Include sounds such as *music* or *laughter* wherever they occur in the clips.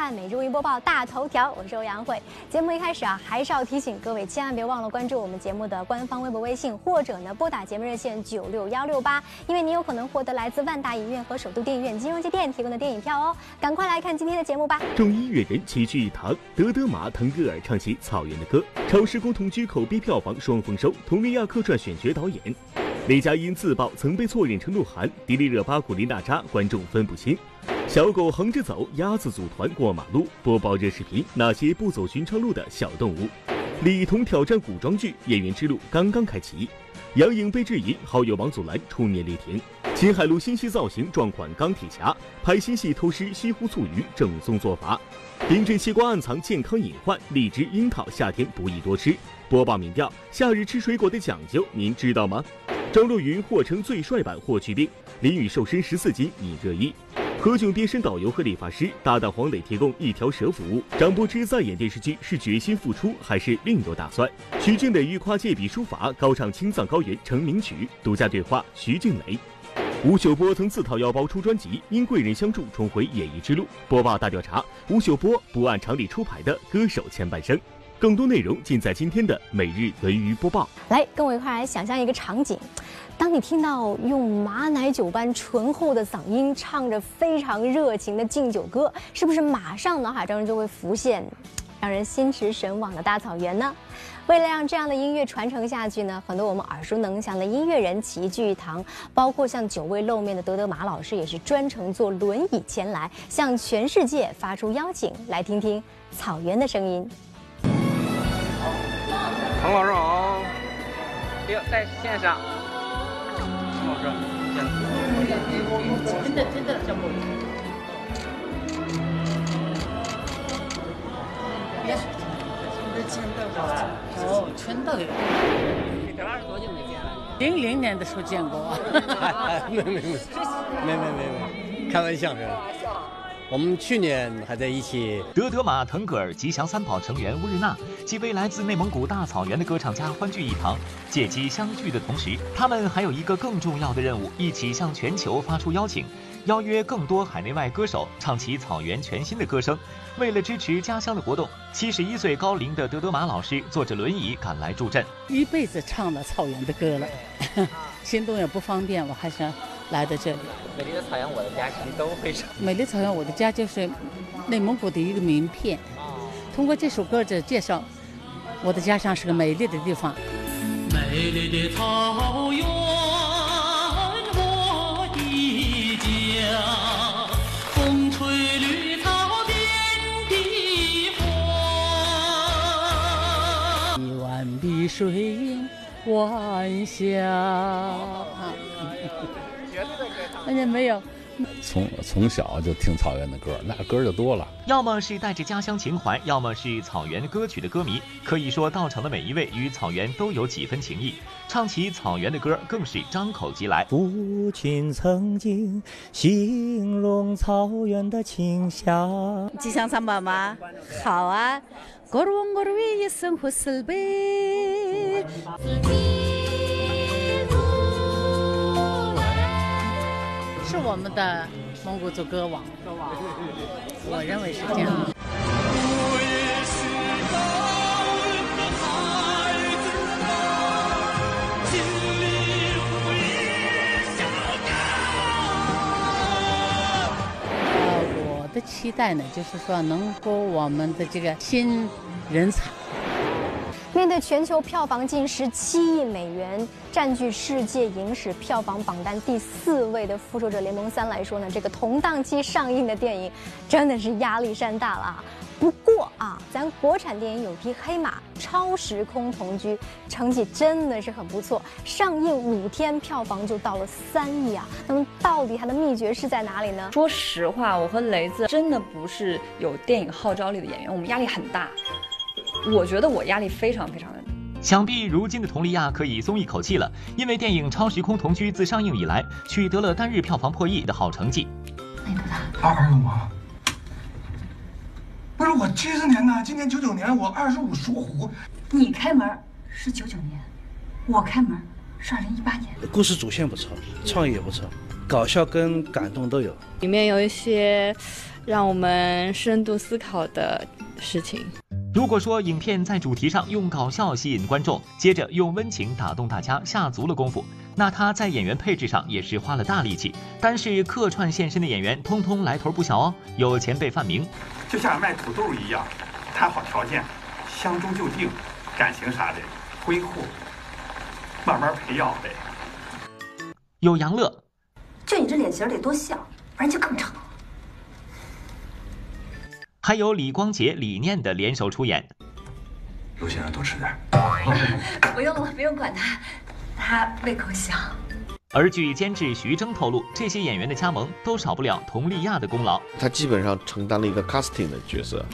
看每周一播报大头条，我是欧阳慧。节目一开始啊，还是要提醒各位，千万别忘了关注我们节目的官方微博、微信，或者呢拨打节目热线九六幺六八，因为你有可能获得来自万达影院和首都电影院金融街店提供的电影票哦。赶快来看今天的节目吧！众音乐人齐聚一堂，德德玛、腾格尔唱起草原的歌，超时空同居口碑票房双丰收，佟丽娅客串选角导演。雷佳音自曝曾被错认成鹿晗，迪丽热巴、古力娜扎，观众分不清。小狗横着走，鸭子组团过马路。播报热视频，那些不走寻常路的小动物。李彤挑战古装剧，演员之路刚刚开启。杨颖被质疑，好友王祖蓝出面力挺。秦海璐新戏造型撞款钢铁侠，拍新戏偷师西湖醋鱼，正宗做法。冰镇西瓜暗藏健康隐患，荔枝、樱桃夏天不宜多吃。播报民调，夏日吃水果的讲究，您知道吗？张若昀或称最帅版霍去病，林雨瘦身十四斤引热议。*laughs* 何炅变身导游和理发师，搭档黄磊提供一条蛇服务。张柏芝再演电视剧是决心复出还是另有打算？徐静蕾欲跨界比书法，高唱青藏高原成名曲。独家对话徐静蕾。吴秀波曾自掏腰包出专辑，因贵人相助重回演艺之路。播报大调查：吴秀波不按常理出牌的歌手前半生。更多内容尽在今天的每日文娱播报。来，跟我一块来想象一个场景：当你听到用马奶酒般醇厚的嗓音唱着非常热情的敬酒歌，是不是马上脑海当中就会浮现让人心驰神往的大草原呢？为了让这样的音乐传承下去呢，很多我们耳熟能详的音乐人齐聚一堂，包括像久未露面的德德玛老师，也是专程坐轮椅前来，向全世界发出邀请，来听听草原的声音。唐老师好，别在线上。唐老师，真的真的真的。别说，都见到哦，全都有。你跟老师多久没见了？零零年的时候见过。没没没，没没没没，开玩笑的。我们去年还在一起。德德玛、腾格尔、吉祥三宝成员乌日娜，几位来自内蒙古大草原的歌唱家欢聚一堂。借机相聚的同时，他们还有一个更重要的任务：一起向全球发出邀请，邀约更多海内外歌手唱起草原全新的歌声。为了支持家乡的活动，七十一岁高龄的德德玛老师坐着轮椅赶来助阵。一辈子唱了草原的歌了，*laughs* 行动也不方便，我还是。来到这里，美丽的草原，我的家其实都会唱。美丽草原，我的家就是内蒙古的一个名片。通过这首歌的介绍，我的家乡是个美丽的地方。美丽的草原，我的家，风吹绿草遍地花，一湾碧水晚霞。而且没有，从从小就听草原的歌，那歌就多了。要么是带着家乡情怀，要么是草原歌曲的歌迷。可以说，到场的每一位与草原都有几分情谊，唱起草原的歌更是张口即来。父亲曾经形容草原的清香。吉祥三宝吗？好啊。是我们的蒙古族歌王，我认为是这样。呃，我的期待呢，就是说能够我们的这个新人才。对全球票房近十七亿美元，占据世界影史票房榜单第四位的《复仇者联盟三》来说呢，这个同档期上映的电影真的是压力山大了啊！不过啊，咱国产电影有匹黑马，《超时空同居》成绩真的是很不错，上映五天票房就到了三亿啊！那么到底它的秘诀是在哪里呢？说实话，我和雷子真的不是有电影号召力的演员，我们压力很大。我觉得我压力非常非常的大。想必如今的佟丽娅可以松一口气了，因为电影《超时空同居》自上映以来取得了单日票房破亿的好成绩。你多大？二十五。不是我七四年的，今年九九年，我二十五属虎。你开门是九九年，我开门是二零一八年。故事主线不错，创意也不错，搞笑跟感动都有。里面有一些。让我们深度思考的事情。如果说影片在主题上用搞笑吸引观众，接着用温情打动大家，下足了功夫，那他在演员配置上也是花了大力气。但是客串现身的演员，通通来头不小哦。有前辈范明，就像卖土豆一样，谈好条件，相中就定，感情啥的挥霍，慢慢培养呗。有杨乐，就你这脸型得多像，不然就更丑。还有李光洁、李念的联手出演。陆先生多吃点。*laughs* 不用了，不用管他，他胃口小。而据监制徐峥透露，这些演员的加盟都少不了佟丽娅的功劳。他基本上承担了一个 casting 的角色，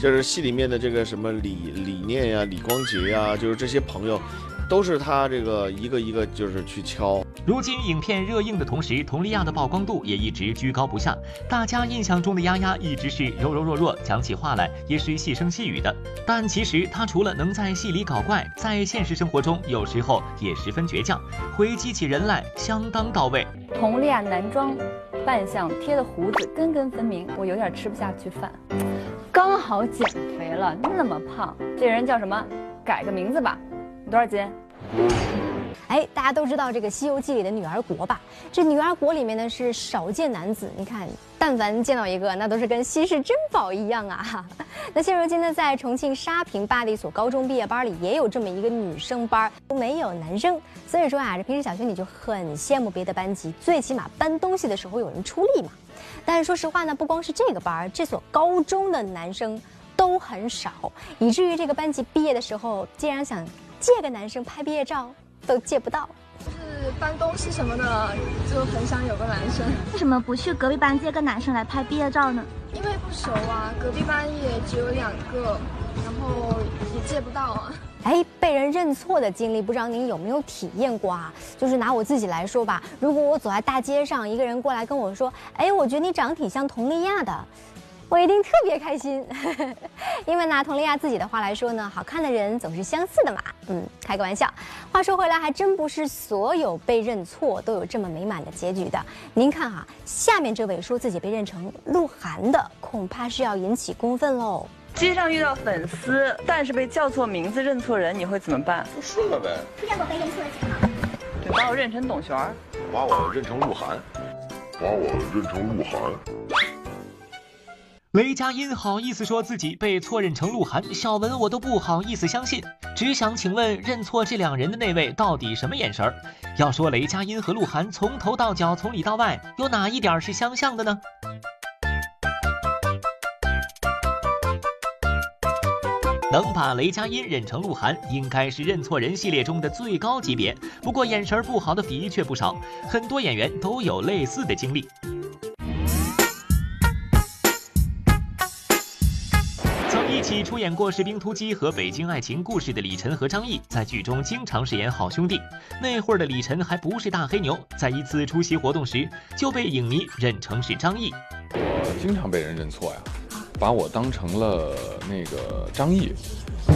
就是戏里面的这个什么李李念呀、李光洁呀，就是这些朋友。都是他这个一个一个就是去敲。如今影片热映的同时，佟丽娅的曝光度也一直居高不下。大家印象中的丫丫一直是柔柔弱弱，讲起话来也是细声细语的。但其实她除了能在戏里搞怪，在现实生活中有时候也十分倔强，回击起人来相当到位。佟丽娅男装扮相贴的胡子根根分明，我有点吃不下去饭。刚好减肥了，那么胖，这人叫什么？改个名字吧。多少斤？哎，大家都知道这个《西游记》里的女儿国吧？这女儿国里面呢是少见男子，你看，但凡见到一个，那都是跟稀世珍宝一样啊！*laughs* 那现如今呢，在重庆沙坪坝的一所高中毕业班里，也有这么一个女生班，没有男生。所以说啊，这平时小学你就很羡慕别的班级，最起码搬东西的时候有人出力嘛。但是说实话呢，不光是这个班，这所高中的男生都很少，以至于这个班级毕业的时候，竟然想。借个男生拍毕业照都借不到，就是搬东西什么的，就很想有个男生。为什么不去隔壁班借个男生来拍毕业照呢？因为不熟啊，隔壁班也只有两个，然后也借不到啊。哎，被人认错的经历，不知道您有没有体验过啊？就是拿我自己来说吧，如果我走在大街上，一个人过来跟我说：“哎，我觉得你长得挺像佟丽娅的。”我一定特别开心，*laughs* 因为拿佟丽娅自己的话来说呢，好看的人总是相似的嘛。嗯，开个玩笑。话说回来，还真不是所有被认错都有这么美满的结局的。您看哈，下面这位说自己被认成鹿晗的，恐怕是要引起公愤喽。街上遇到粉丝，但是被叫错名字、认错人，你会怎么办？就顺了呗。出现过被认错的情况？对，把我认成董璇，把我认成鹿晗，把我认成鹿晗。雷佳音好意思说自己被错认成鹿晗，小文我都不好意思相信。只想请问，认错这两人的那位到底什么眼神儿？要说雷佳音和鹿晗从头到脚、从里到外，有哪一点是相像的呢？能把雷佳音认成鹿晗，应该是认错人系列中的最高级别。不过眼神不好的的确不少，很多演员都有类似的经历。一起出演过《士兵突击》和《北京爱情故事》的李晨和张译，在剧中经常饰演好兄弟。那会儿的李晨还不是大黑牛，在一次出席活动时就被影迷认成是张译。我经常被人认错呀，把我当成了那个张译，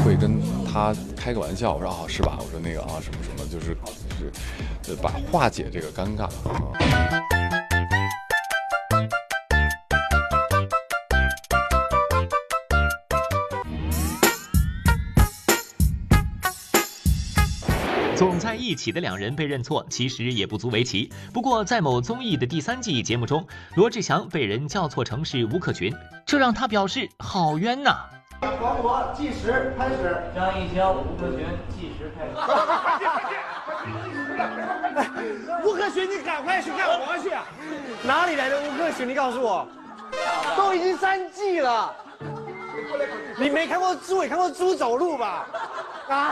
会跟他开个玩笑，我说啊是吧？我说那个啊什么什么，就是就是，把化解这个尴尬。总在一起的两人被认错，其实也不足为奇。不过，在某综艺的第三季节目中，罗志祥被人叫错成是吴克群，这让他表示好冤呐。黄渤计时开始，张艺兴、吴克群计时开始。*laughs* 吴克群，你赶快去干活去！哪里来的吴克群？你告诉我，都已经三季了，你没看过猪，也看过猪走路吧？啊？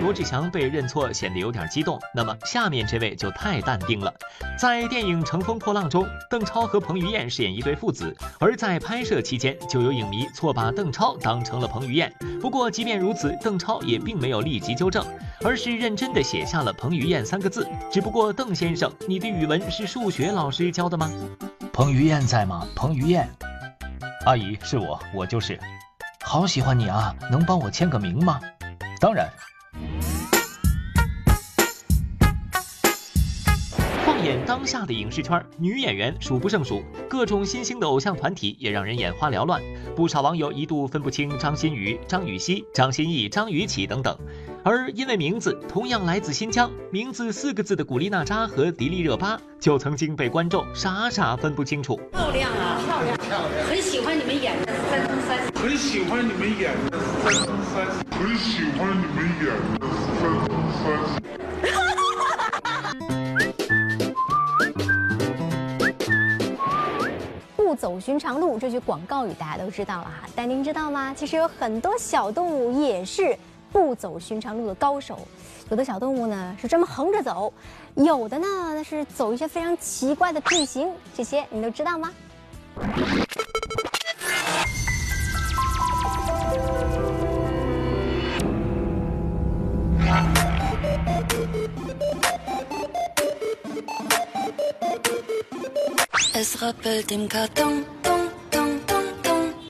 罗志祥被认错显得有点激动，那么下面这位就太淡定了。在电影《乘风破浪》中，邓超和彭于晏饰演一对父子，而在拍摄期间就有影迷错把邓超当成了彭于晏。不过即便如此，邓超也并没有立即纠正，而是认真的写下了彭于晏三个字。只不过邓先生，你的语文是数学老师教的吗？彭于晏在吗？彭于晏，阿姨是我，我就是。好喜欢你啊，能帮我签个名吗？当然。眼当下的影视圈，女演员数不胜数，各种新兴的偶像团体也让人眼花缭乱。不少网友一度分不清张馨予、张雨绮、张歆艺、张雨绮等等。而因为名字同样来自新疆，名字四个字的古力娜扎和迪丽热巴就曾经被观众傻傻分不清楚。漂亮啊，漂亮，漂亮！很喜欢你们演的三生三世，很喜欢你们演的三生三世，很喜欢你们演的三生三世。走寻常路这句广告语大家都知道了哈，但您知道吗？其实有很多小动物也是不走寻常路的高手。有的小动物呢是专门横着走，有的呢那是走一些非常奇怪的地形，这些你都知道吗？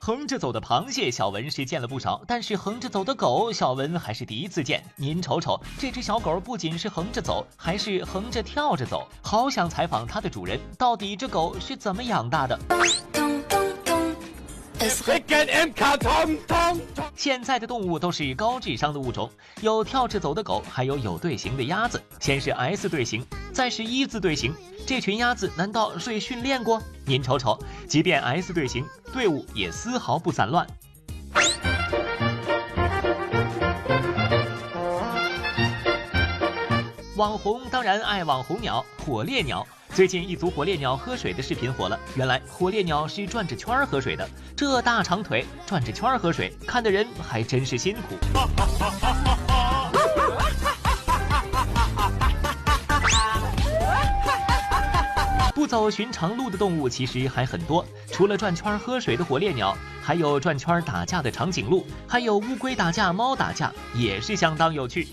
横着走的螃蟹，小文是见了不少，但是横着走的狗，小文还是第一次见。您瞅瞅，这只小狗不仅是横着走，还是横着跳着走，好想采访它的主人，到底这狗是怎么养大的？现在的动物都是高智商的物种，有跳着走的狗，还有有队形的鸭子。先是 S 队形，再是一字队形。这群鸭子难道睡训练过？您瞅瞅，即便 S 队形，队伍也丝毫不散乱。网红当然爱网红鸟，火烈鸟。最近一组火烈鸟喝水的视频火了。原来火烈鸟是转着圈喝水的，这大长腿转着圈喝水，看的人还真是辛苦。不走寻常路的动物其实还很多，除了转圈喝水的火烈鸟，还有转圈打架的长颈鹿，还有乌龟打架、猫打架，也是相当有趣。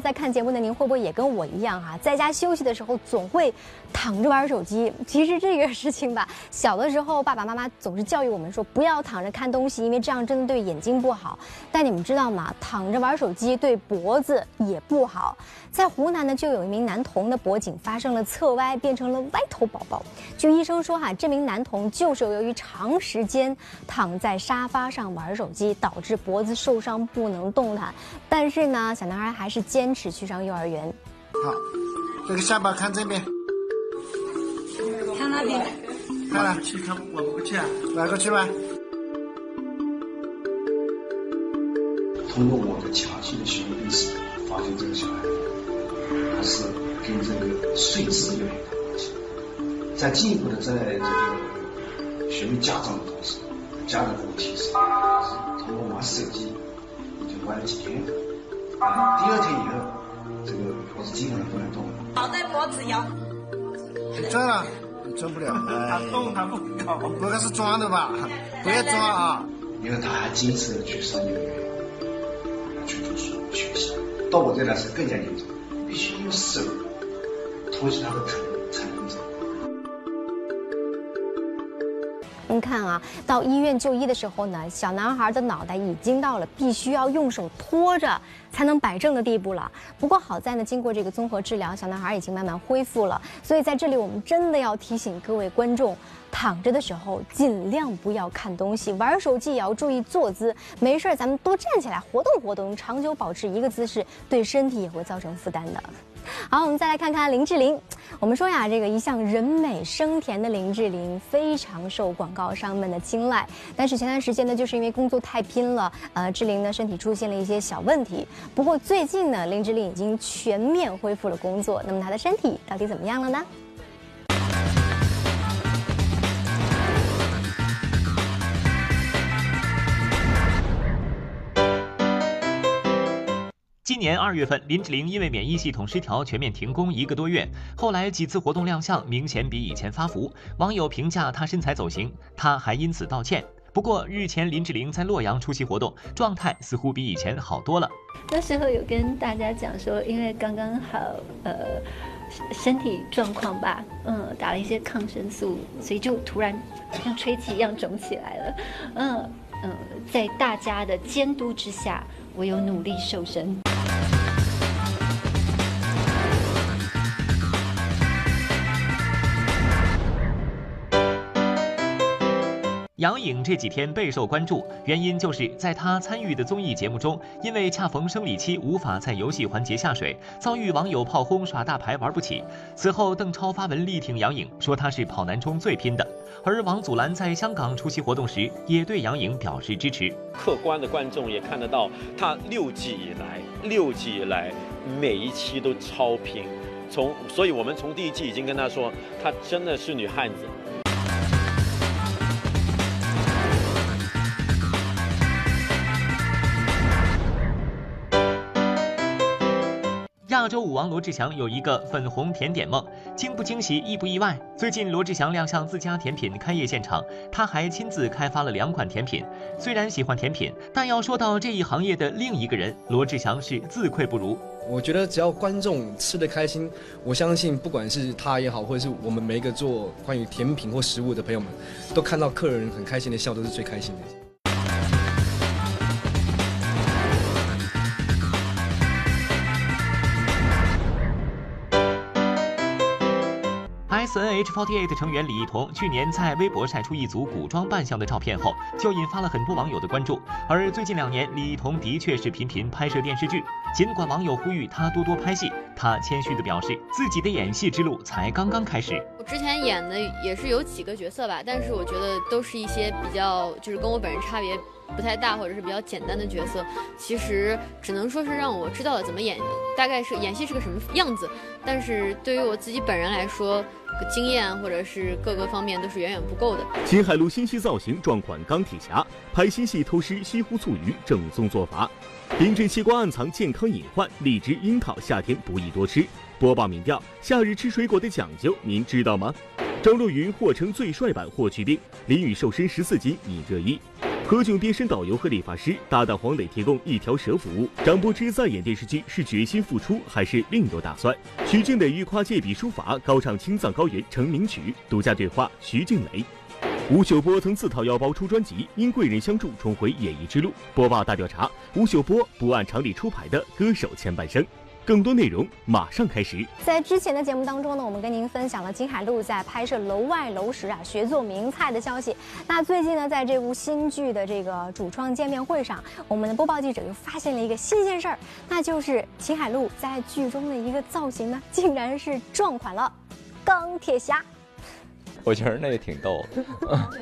在看节目的您会不会也跟我一样哈，在家休息的时候总会躺着玩手机。其实这个事情吧，*laughs* 小的时候爸爸妈妈总是教育我们说不要躺着看东西，因为这样真的对眼睛不好。但你们知道吗？躺着玩手机对脖子也不好。在湖南呢，就有一名男童的脖颈发生了侧歪，变成了歪头宝宝。据医生说哈，这名男童就是由于长时间躺在沙发上玩手机，导致脖子受伤不能动弹。但是呢，小男孩还是坚持去上幼儿园。好，这个下巴看这边，看那边，看了，去看我不去啊，来过去吧。通过我的详细的询问史，发现这个小孩他是跟这个睡姿有很大关系。在进一步的在这个询问家长的同时，家长给我提示，通过玩手机已经玩了几天了。第二天以后，这个脖子基本上不能动了。脑袋脖子摇，转了，转不了。他动他不搞，不该是装的吧？不要装啊！因为他还坚持去上幼儿园，去读书学习。到我这来是更加严重，用手托起他的头才能走。您看啊，到医院就医的时候呢，小男孩的脑袋已经到了必须要用手托着才能摆正的地步了。不过好在呢，经过这个综合治疗，小男孩已经慢慢恢复了。所以在这里，我们真的要提醒各位观众，躺着的时候尽量不要看东西，玩手机也要注意坐姿。没事儿，咱们多站起来活动活动，长久保持一个姿势，对身体也会造成负担的。好，我们再来看看林志玲。我们说呀，这个一向人美声甜的林志玲非常受广告商们的青睐。但是前段时间呢，就是因为工作太拼了，呃，志玲呢身体出现了一些小问题。不过最近呢，林志玲已经全面恢复了工作。那么她的身体到底怎么样了呢？今年二月份，林志玲因为免疫系统失调全面停工一个多月，后来几次活动亮相明显比以前发福，网友评价她身材走形，她还因此道歉。不过日前林志玲在洛阳出席活动，状态似乎比以前好多了。那时候有跟大家讲说，因为刚刚好，呃，身体状况吧，嗯，打了一些抗生素，所以就突然像吹气一样肿起来了，嗯嗯，在大家的监督之下，我有努力瘦身。杨颖这几天备受关注，原因就是在她参与的综艺节目中，因为恰逢生理期，无法在游戏环节下水，遭遇网友炮轰耍大牌玩不起。此后，邓超发文力挺杨颖，说她是跑男中最拼的。而王祖蓝在香港出席活动时，也对杨颖表示支持。客观的观众也看得到，她六季以来，六季以来每一期都超拼。从，所以我们从第一季已经跟她说，她真的是女汉子。亚洲舞王罗志祥有一个粉红甜点梦，惊不惊喜，意不意外？最近罗志祥亮相自家甜品开业现场，他还亲自开发了两款甜品。虽然喜欢甜品，但要说到这一行业的另一个人，罗志祥是自愧不如。我觉得只要观众吃得开心，我相信不管是他也好，或者是我们每一个做关于甜品或食物的朋友们，都看到客人很开心的笑，都是最开心的。S N H forty eight 成员李一桐去年在微博晒出一组古装扮相的照片后，就引发了很多网友的关注。而最近两年，李一桐的确是频频拍摄电视剧。尽管网友呼吁她多多拍戏，她谦虚地表示自己的演戏之路才刚刚开始。我之前演的也是有几个角色吧，但是我觉得都是一些比较就是跟我本人差别不太大或者是比较简单的角色。其实只能说是让我知道了怎么演，大概是演戏是个什么样子。但是对于我自己本人来说，经验或者是各个方面都是远远不够的。秦海璐新戏造型撞款钢铁侠，拍新戏偷师西湖醋鱼，正宗做法。冰镇西瓜暗藏健康隐患，荔枝樱桃夏天不宜多吃。播报民调：夏日吃水果的讲究，您知道吗？张若昀或称最帅版霍去病，林雨瘦身十四斤引热议。何炅变身导游和理发师，搭档黄磊提供一条蛇服务。张柏芝再演电视剧是决心复出还是另有打算？徐静蕾欲跨界笔书法，高唱青藏高原成名曲。独家对话徐静蕾。吴秀波曾自掏腰包出专辑，因贵人相助重回演艺之路。播报大调查：吴秀波不按常理出牌的歌手前半生。更多内容马上开始。在之前的节目当中呢，我们跟您分享了金海璐在拍摄《楼外楼》时啊学做名菜的消息。那最近呢，在这部新剧的这个主创见面会上，我们的播报记者又发现了一个新鲜事儿，那就是秦海璐在剧中的一个造型呢，竟然是撞款了钢铁侠。我觉得那个挺逗。对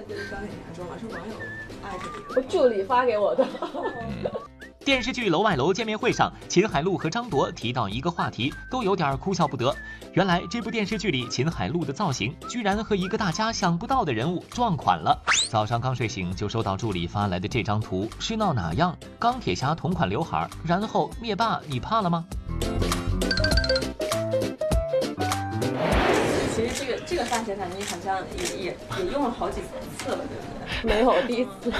对，钢铁侠装了，是网友艾特我助理发给我的。*laughs* *laughs* 电视剧《楼外楼》见面会上，秦海璐和张铎提到一个话题，都有点哭笑不得。原来这部电视剧里，秦海璐的造型居然和一个大家想不到的人物撞款了。早上刚睡醒就收到助理发来的这张图，是闹哪样？钢铁侠同款刘海，然后灭霸，你怕了吗？其实这个这个发型，感觉你好像也也也用了好几次了，对不对？*laughs* 没有，第一次。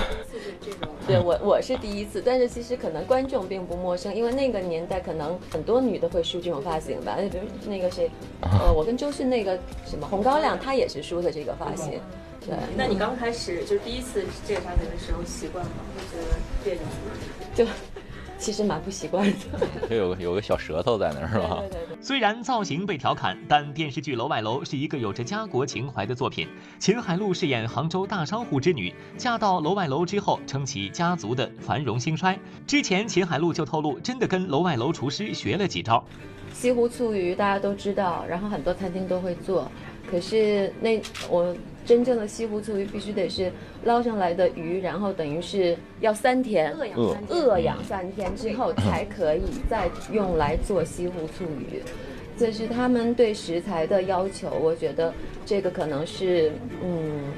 对我我是第一次，但是其实可能观众并不陌生，因为那个年代可能很多女的会梳这种发型吧。比如那个谁，呃，我跟周迅那个什么红高粱，她也是梳的这个发型。对。那你刚开始就是第一次这个发型的时候习惯吗？会觉得别扭吗？就。其实蛮不习惯的，*laughs* 就有个有个小舌头在那儿，是吧？虽然造型被调侃，但电视剧《楼外楼》是一个有着家国情怀的作品。秦海璐饰演杭州大商户之女，嫁到楼外楼之后，撑起家族的繁荣兴衰。之前秦海璐就透露，真的跟楼外楼厨师学了几招。西湖醋鱼大家都知道，然后很多餐厅都会做，可是那我。真正的西湖醋鱼必须得是捞上来的鱼，然后等于是要三天饿养三天之后才可以再用来做西湖醋鱼，这是他们对食材的要求。我觉得这个可能是嗯，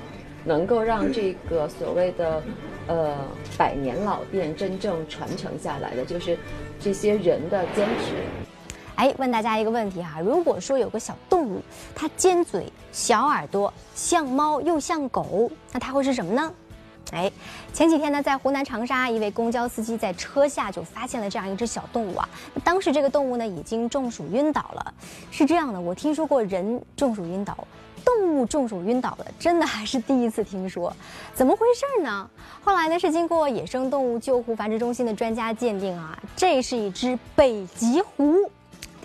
能够让这个所谓的呃百年老店真正传承下来的，就是这些人的坚持。哎，问大家一个问题哈，如果说有个小动物，它尖嘴、小耳朵，像猫又像狗，那它会是什么呢？哎，前几天呢，在湖南长沙，一位公交司机在车下就发现了这样一只小动物啊。当时这个动物呢已经中暑晕倒了。是这样的，我听说过人中暑晕倒，动物中暑晕倒的，真的还是第一次听说。怎么回事呢？后来呢是经过野生动物救护繁殖中心的专家鉴定啊，这是一只北极狐。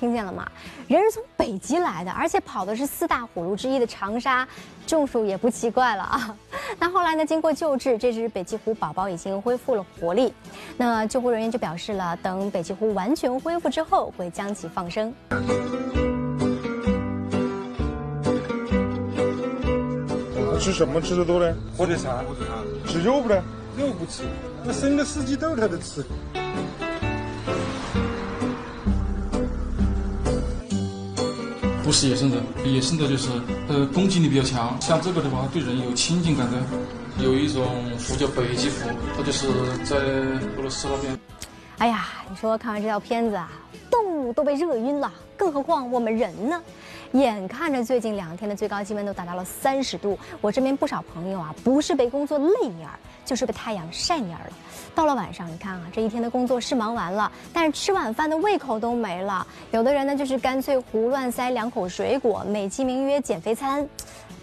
听见了吗？人是从北极来的，而且跑的是四大火炉之一的长沙，中暑也不奇怪了啊。*laughs* 那后来呢？经过救治，这只北极狐宝宝已经恢复了活力。那救护人员就表示了，等北极狐完全恢复之后，会将其放生。吃什么吃的多呢？火腿肠，吃肉不呢？肉不吃，那生的四季豆它都吃。不是野生的，野生的就是呃攻击力比较强，像这个的话对人有亲近感的。有一种狐叫北极狐，它就是在俄罗斯那边。哎呀，你说看完这条片子啊，动物都被热晕了，更何况我们人呢？眼看着最近两天的最高气温都达到了三十度，我身边不少朋友啊，不是被工作累蔫儿，就是被太阳晒蔫儿了。到了晚上，你看啊，这一天的工作是忙完了，但是吃晚饭的胃口都没了。有的人呢，就是干脆胡乱塞两口水果，美其名曰减肥餐。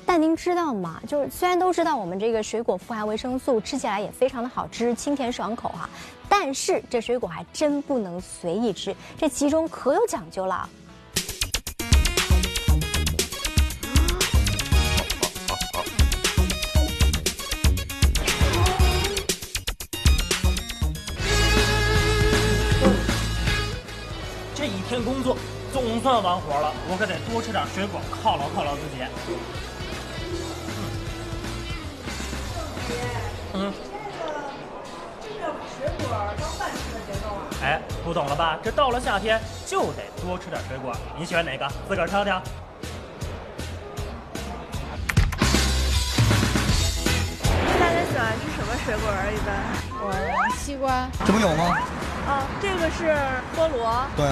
但您知道吗？就是虽然都知道我们这个水果富含维生素，吃起来也非常的好吃，清甜爽口哈，但是这水果还真不能随意吃，这其中可有讲究了。天工作总算完活了，我可得多吃点水果犒劳犒劳自己。嗯。这个水果当饭吃的节奏啊？哎，不懂了吧？这到了夏天就得多吃点水果。你喜欢哪个？自个儿挑挑。大家喜欢吃什么水果啊？一般？我西瓜。这不有吗？啊，这个是菠萝。对。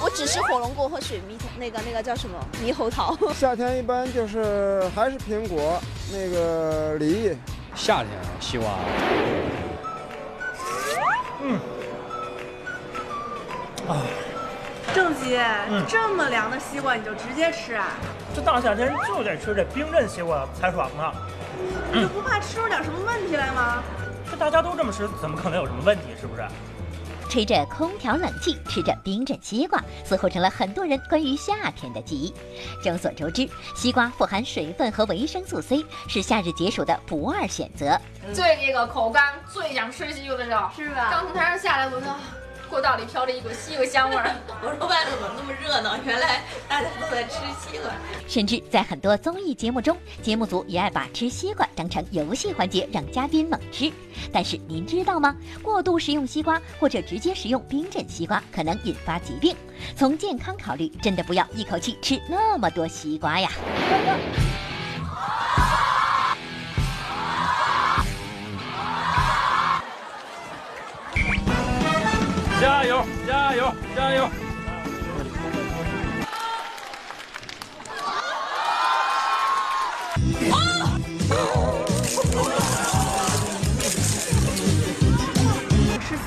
我只吃火龙果和水蜜桃，那个那个叫什么猕猴桃。夏天一般就是还是苹果，那个梨。夏天西瓜。嗯。啊。郑吉，这么凉的西瓜你就直接吃啊？这大夏天就得吃这冰镇西瓜才爽呢。你就不怕吃出点什么问题来吗？这大家都这么吃，怎么可能有什么问题？是不是？吹着空调冷气，吃着冰镇西瓜，似乎成了很多人关于夏天的记忆。众所周知，西瓜。富含水分和维生素 C，是夏日解暑的不二选择。最那个口干、最想吃西瓜。的时候，是吧？刚从台上下来，闻到。过道里飘着一股西瓜香味儿，*laughs* 我说外头怎么那么热闹？原来大家都在吃西瓜。甚至在很多综艺节目中，节目组也爱把吃西瓜当成游戏环节，让嘉宾猛吃。但是您知道吗？过度食用西瓜或者直接食用冰镇西瓜，可能引发疾病。从健康考虑，真的不要一口气吃那么多西瓜呀。加油！加油！加油！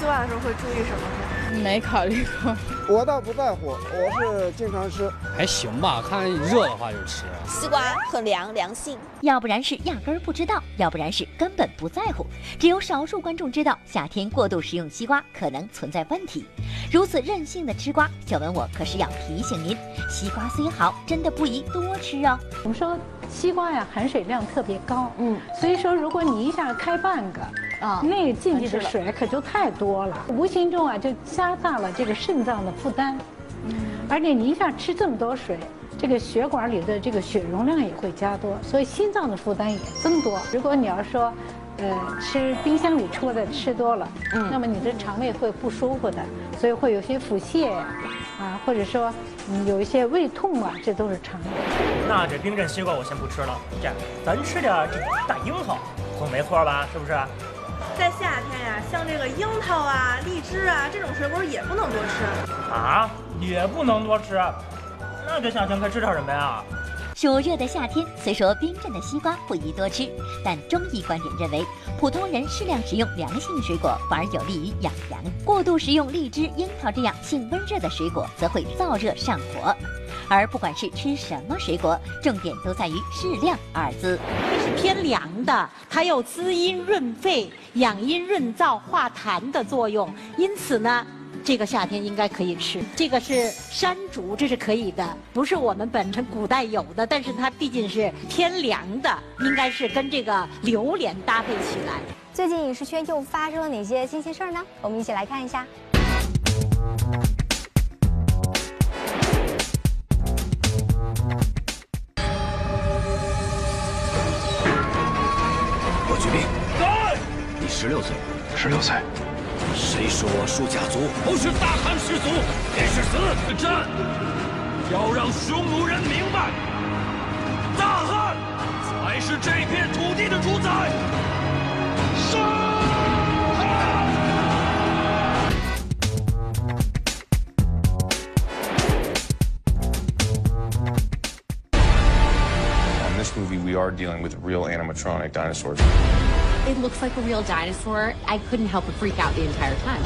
西瓜的时候会注意什么？没考虑过。我倒不在乎，我是经常吃，还行吧。看热的话就吃。西瓜很凉，凉性。要不然是压根儿不知道，要不然是根本不在乎。只有少数观众知道，夏天过度食用西瓜可能存在问题。如此任性的吃瓜，小文我可是要提醒您：西瓜虽好，真的不宜多吃哦。我们说西瓜呀，含水量特别高，嗯，所以说如果你一下开半个。啊，那个进去的水可就太多了，无形中啊就加大了这个肾脏的负担，嗯，而且你一下吃这么多水，这个血管里的这个血容量也会加多，所以心脏的负担也增多。如果你要说，呃，吃冰箱里出的吃多了，嗯，那么你的肠胃会不舒服的，所以会有些腹泻呀，啊，或者说嗯有一些胃痛啊，这都是常有。那这冰镇西瓜我先不吃了，这样咱吃点这大樱桃，总没错吧？是不是？在夏天呀，像这个樱桃啊、荔枝啊这种水果也不能多吃啊，也不能多吃。那这夏天该吃点什么呀？暑热的夏天，虽说冰镇的西瓜不宜多吃，但中医观点认为，普通人适量食用凉性水果反而有利于养阳。过度食用荔枝、樱桃这样性温热的水果，则会燥热上火。而不管是吃什么水果，重点都在于适量二字。它是偏凉的，它有滋阴润肺、养阴润燥、化痰的作用，因此呢。这个夏天应该可以吃，这个是山竹，这是可以的，不是我们本身古代有的，但是它毕竟是偏凉的，应该是跟这个榴莲搭配起来。最近影视圈又发生了哪些新鲜事儿呢？我们一起来看一下。十六岁。十六岁。谁说我舒家族不是大汉氏族？便是死战，要让匈奴人明白，大汉才是这片土地的主宰。杀 are dealing with real animatronic dinosaurs. It looks like a real dinosaur. I couldn't help but freak out the entire time.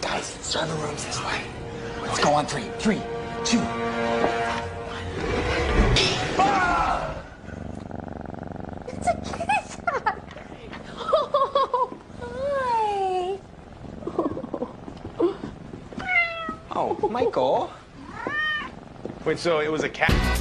Guys, server room's this way. Let's go on three, three, two. Wait, so it was a cat?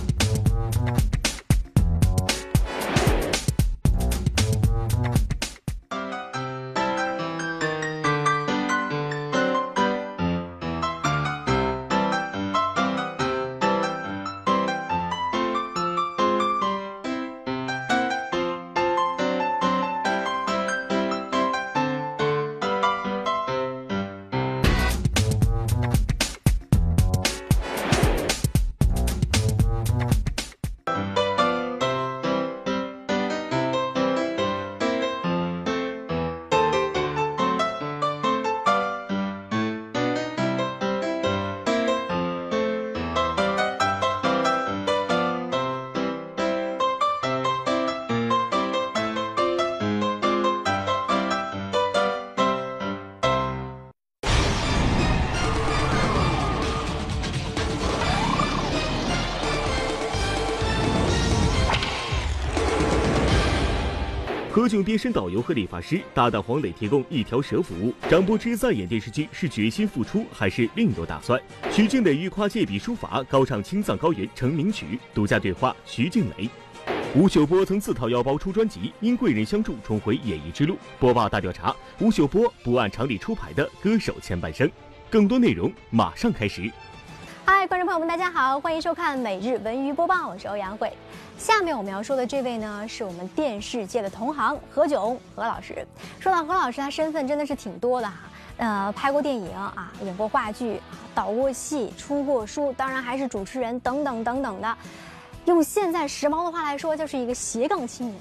何炅变身导游和理发师，搭档黄磊提供一条蛇服务。张柏芝再演电视剧是决心复出还是另有打算？徐静蕾欲跨界笔书法，高唱青藏高原成名曲。独家对话徐静蕾。吴秀波曾自掏腰包出专辑，因贵人相助重回演艺之路。播报大调查：吴秀波不按常理出牌的歌手前半生。更多内容马上开始。嗨，观众朋友们，大家好，欢迎收看每日文娱播报，我是欧阳慧。下面我们要说的这位呢，是我们电视界的同行何炅何老师。说到何老师，他身份真的是挺多的哈，呃，拍过电影啊，演过话剧，导过戏，出过书，当然还是主持人等等等等的。用现在时髦的话来说，就是一个斜杠青年。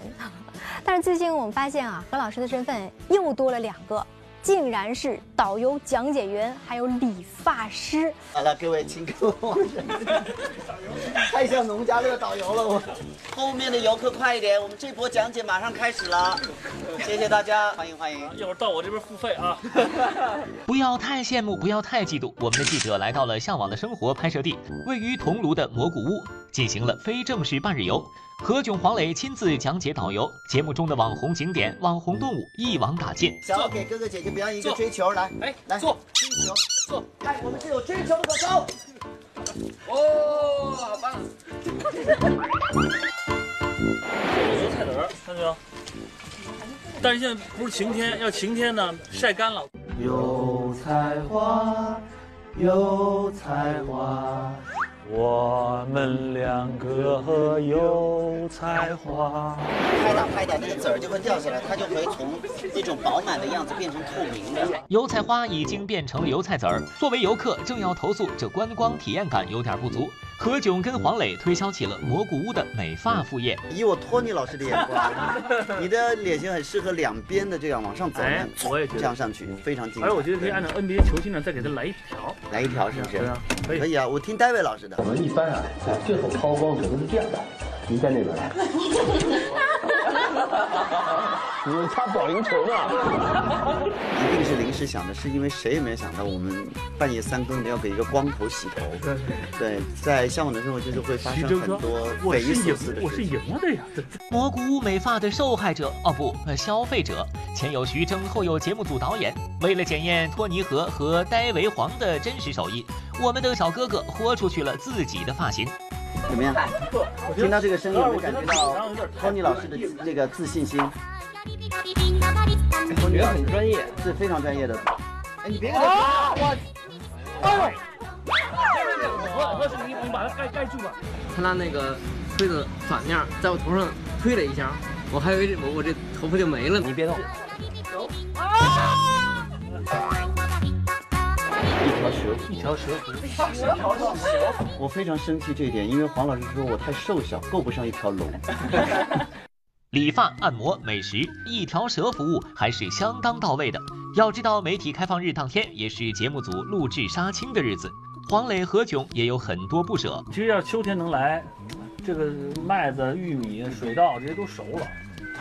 但是最近我们发现啊，何老师的身份又多了两个。竟然是导游、讲解员，还有理发师。好了，各位请跟我 *laughs* 太像农家乐导游了。我后面的游客快一点，我们这波讲解马上开始了。谢谢大家，欢迎欢迎。一会儿到我这边付费啊。*laughs* 不要太羡慕，不要太嫉妒。我们的记者来到了《向往的生活》拍摄地，位于桐庐的蘑菇屋，进行了非正式半日游。何炅、黄磊亲自讲解导游，节目中的网红景点、网红动物一网打尽。想要给哥哥姐姐表演一个追球，来，哎，来坐，追球，坐。哎，我们是有追求的歌手。哦，好棒！油菜籽，看到没有？但是现在不是晴天，要晴天呢，晒干了。有才华，有才华。我们两个有才华。拍打拍打，那个籽儿就会掉下来，它就会从那种饱满的样子变成透明的。油菜花已经变成了油菜籽儿。作为游客，正要投诉这观光体验感有点不足。何炅跟黄磊推销起了蘑菇屋的美发副业。以我托尼老师的眼光，你的脸型很适合两边的这样往上走，哎，我也觉得这样上去非常精彩。而我觉得可以按照 NBA 球星呢，再给他来一条，来一条是不是？对啊，可以可以啊，我听戴维老师的。我们一般啊，在最后抛光可能是这样的，您在那边来。*laughs* 你们擦保龄球呢？一定是临时想的，是因为谁也没想到我们半夜三更的要给一个光头洗头。对，在向往的生活就是会发生很多匪夷所思的我是赢了的呀！蘑菇屋美发的受害者哦不，消费者。前有徐峥，后有节目组导演。为了检验托尼和和戴维黄的真实手艺，我们的小哥哥豁出去了自己的发型。怎么样？听到这个声音，有没有感觉到托尼老师的那个自信心？我觉得很专业，是非常专业的。哎，你别给他！我，哎我我是你，你把它盖盖住吧。他拿那个推子反面在我头上推了一下，我还以为我我这头发就没了。你别动。一条蛇，一条蛇，一条蛇。我非常生气这一点，因为黄老师说我太瘦小，够不上一条龙。理发、按摩、美食，一条蛇服务还是相当到位的。要知道，媒体开放日当天也是节目组录制杀青的日子，黄磊、何炅也有很多不舍。其实要秋天能来，这个麦子、玉米、水稻这些都熟了，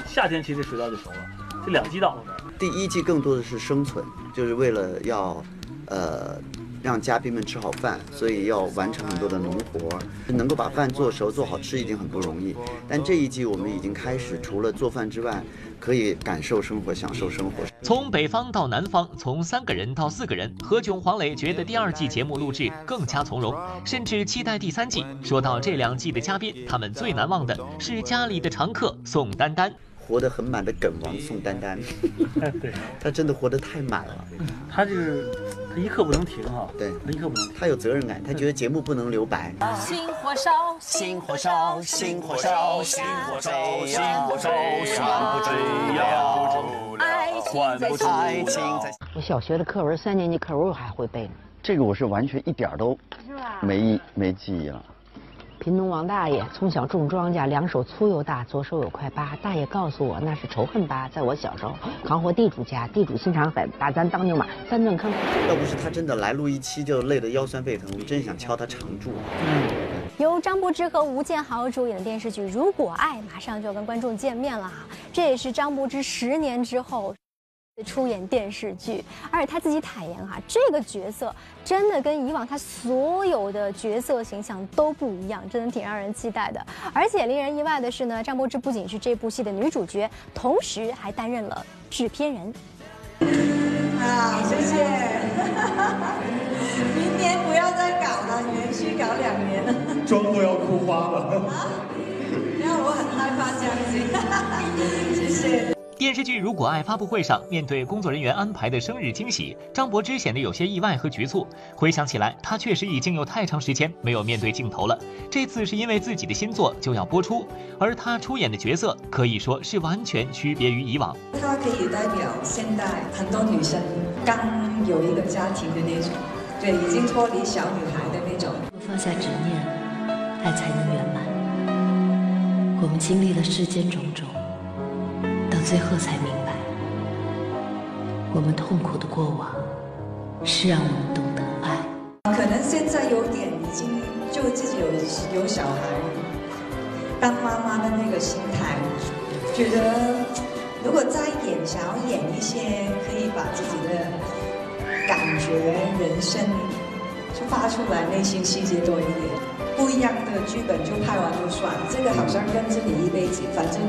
夏天其实水稻就熟了，这两季稻。第一季更多的是生存，就是为了要，呃。让嘉宾们吃好饭，所以要完成很多的农活，能够把饭做熟做好吃已经很不容易。但这一季我们已经开始，除了做饭之外，可以感受生活，享受生活。从北方到南方，从三个人到四个人，何炅、黄磊觉得第二季节目录制更加从容，甚至期待第三季。说到这两季的嘉宾，他们最难忘的是家里的常客宋丹丹。活得很满的梗王宋丹丹，对，*laughs* 他真的活得太满了。他就是他一刻不能停哈，对，他一刻不能。他有责任感，他觉得节目不能留白。心火烧，心火烧，心火烧，心火烧，心火烧，不追呀，换不出爱情在。我小学的课文，三年级课文我还会背呢。这个我是完全一点都没没记忆了。贫农王大爷从小种庄稼，两手粗又大，左手有块疤。大爷告诉我，那是仇恨疤。在我小时候，扛活地主家，地主心肠狠，把咱当牛马，三顿坑。要不是他真的来录一期就累得腰酸背疼，我真想敲他长柱。嗯。由张柏芝和吴建豪主演的电视剧《如果爱》马上就要跟观众见面了，这也是张柏芝十年之后。出演电视剧，而且他自己坦言哈，这个角色真的跟以往他所有的角色形象都不一样，真的挺让人期待的。而且令人意外的是呢，张柏芝不仅是这部戏的女主角，同时还担任了制片人。好，谢谢。*laughs* 明年不要再搞了，连续搞两年了，妆都要哭花了。*laughs* 因为我很害怕这样子，*laughs* 谢谢。电视剧《如果爱》发布会上，面对工作人员安排的生日惊喜，张柏芝显得有些意外和局促。回想起来，她确实已经有太长时间没有面对镜头了。这次是因为自己的新作就要播出，而她出演的角色可以说是完全区别于以往。她可以代表现代很多女生刚有一个家庭的那种，对，已经脱离小女孩的那种。放下执念，爱才能圆满。我们经历了世间种种。到最后才明白，我们痛苦的过往是让我们懂得爱。可能现在有点已经就自己有有小孩，当妈妈的那个心态，觉得如果再演，想要演一些可以把自己的感觉、人生就发出来，内心细节多一点，不一样的剧本就拍完就算。这个好像跟着你一辈子，反正。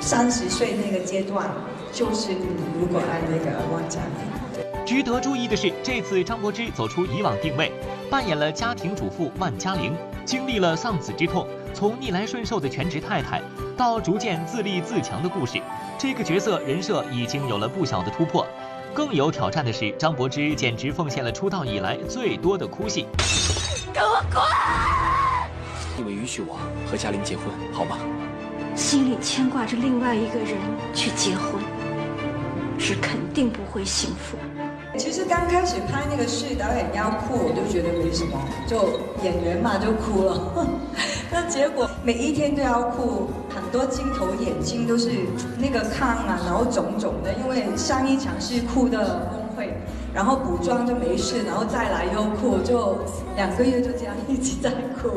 三十岁那个阶段，就是如果爱那个万佳玲。值得注意的是，这次张柏芝走出以往定位，扮演了家庭主妇万佳玲，经历了丧子之痛，从逆来顺受的全职太太，到逐渐自立自强的故事，这个角色人设已经有了不小的突破。更有挑战的是，张柏芝简直奉献了出道以来最多的哭戏。给我滚！你们允许我和嘉玲结婚，好吗？心里牵挂着另外一个人去结婚，是肯定不会幸福。其实刚开始拍那个戏，导演要哭，我就觉得没什么，就演员嘛就哭了。*laughs* 那结果每一天都要哭，很多镜头眼睛都是那个炕啊，然后肿肿的，因为上一场是哭的崩溃，然后补妆就没事，然后再来又哭，就两个月就这样一直在哭。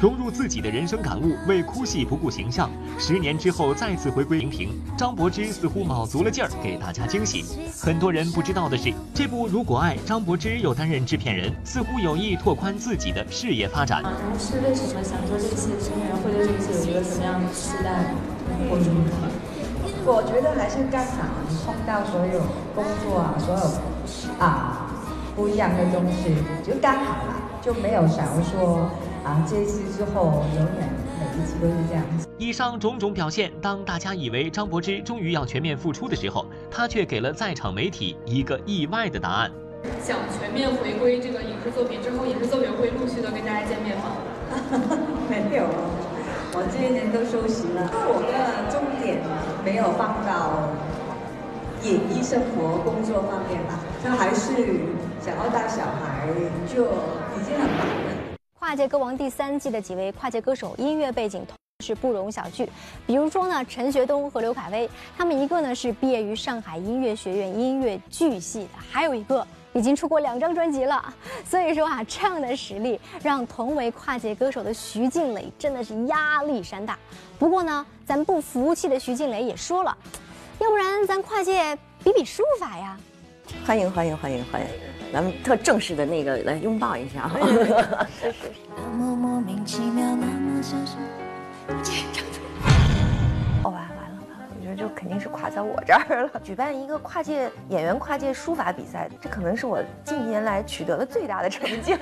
融入自己的人生感悟，为哭戏不顾形象。十年之后再次回归荧屏，张柏芝似乎卯足了劲儿给大家惊喜。很多人不知道的是，这部《如果爱》，张柏芝又担任制片人，似乎有意拓宽自己的事业发展。您是为什么想做这个戏的制片人，或者这个戏有一个什么样的期待？我我觉得还是刚好碰到所有工作啊，所有啊不一样的东西，就刚好了，就没有想说。啊！这一次之后，永远每一期都是这样子。以上种种表现，当大家以为张柏芝终于要全面复出的时候，她却给了在场媒体一个意外的答案。想全面回归这个影视作品之后，影视作品会陆续的跟大家见面吗？*laughs* 没有，我这一年都休息了。我的重点没有放到演艺生活、工作方面吧，就还是想要带小孩，就已经很忙了。跨界歌王第三季的几位跨界歌手音乐背景是不容小觑，比如说呢，陈学冬和刘恺威，他们一个呢是毕业于上海音乐学院音乐剧系的，还有一个已经出过两张专辑了。所以说啊，这样的实力让同为跨界歌手的徐静蕾真的是压力山大。不过呢，咱不服气的徐静蕾也说了，要不然咱跨界比比书法呀？欢迎欢迎欢迎欢迎！咱们特正式的那个来拥抱一下啊！是是是。哦，完完了完了，我觉得就肯定是垮在我这儿了。举办一个跨界演员跨界书法比赛，这可能是我近年来取得的最大的成就。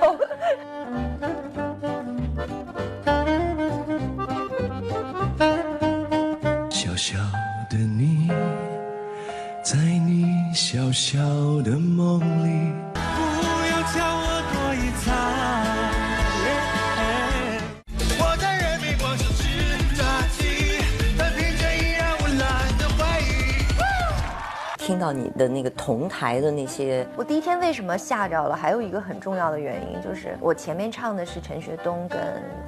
小小的你。在你小小的梦里，不要叫我到你的那个同台的那些，我第一天为什么吓着了？还有一个很重要的原因就是我前面唱的是陈学冬跟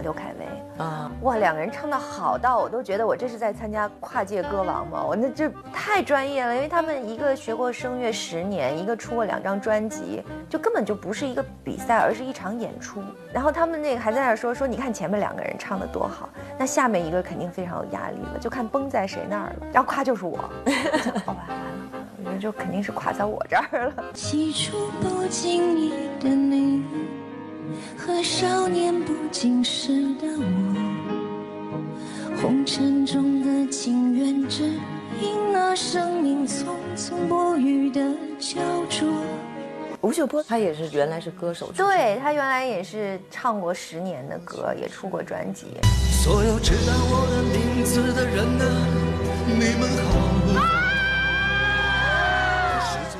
刘恺威啊，哇，两个人唱的好到我都觉得我这是在参加跨界歌王吗？我那这太专业了，因为他们一个学过声乐十年，一个出过两张专辑，就根本就不是一个比赛，而是一场演出。然后他们那个还在那说说，你看前面两个人唱的多好，那下面一个肯定非常有压力了，就看崩在谁那儿了。然后夸就是我，好吧，完了。我觉得就肯定是垮在我这儿了。*laughs* 起初不经意的你，和少年不经事的我，红尘中的情缘，只因那生命匆匆不语的焦灼。吴秀波他也是原来是歌手，对他原来也是唱过十年的歌，也出过专辑。所有知道我的名字的人呢，你们好。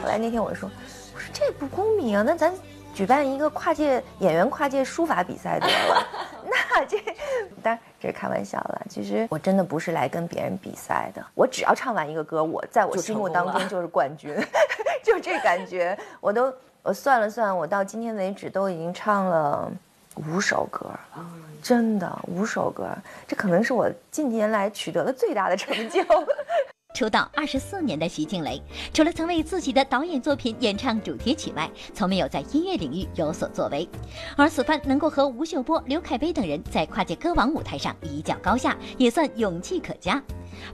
后来那天我说，我说这不公平啊！那咱举办一个跨界演员跨界书法比赛得了。*laughs* 那这当然这是开玩笑了。其实我真的不是来跟别人比赛的。我只要唱完一个歌，我在我心目当中 *laughs* 就是冠军，*laughs* 就这感觉。我都我算了算，我到今天为止都已经唱了五首歌了，真的五首歌。这可能是我近年来取得的最大的成就。出道二十四年的徐静蕾，除了曾为自己的导演作品演唱主题曲外，从没有在音乐领域有所作为。而此番能够和吴秀波、刘恺威等人在跨界歌王舞台上一较高下，也算勇气可嘉。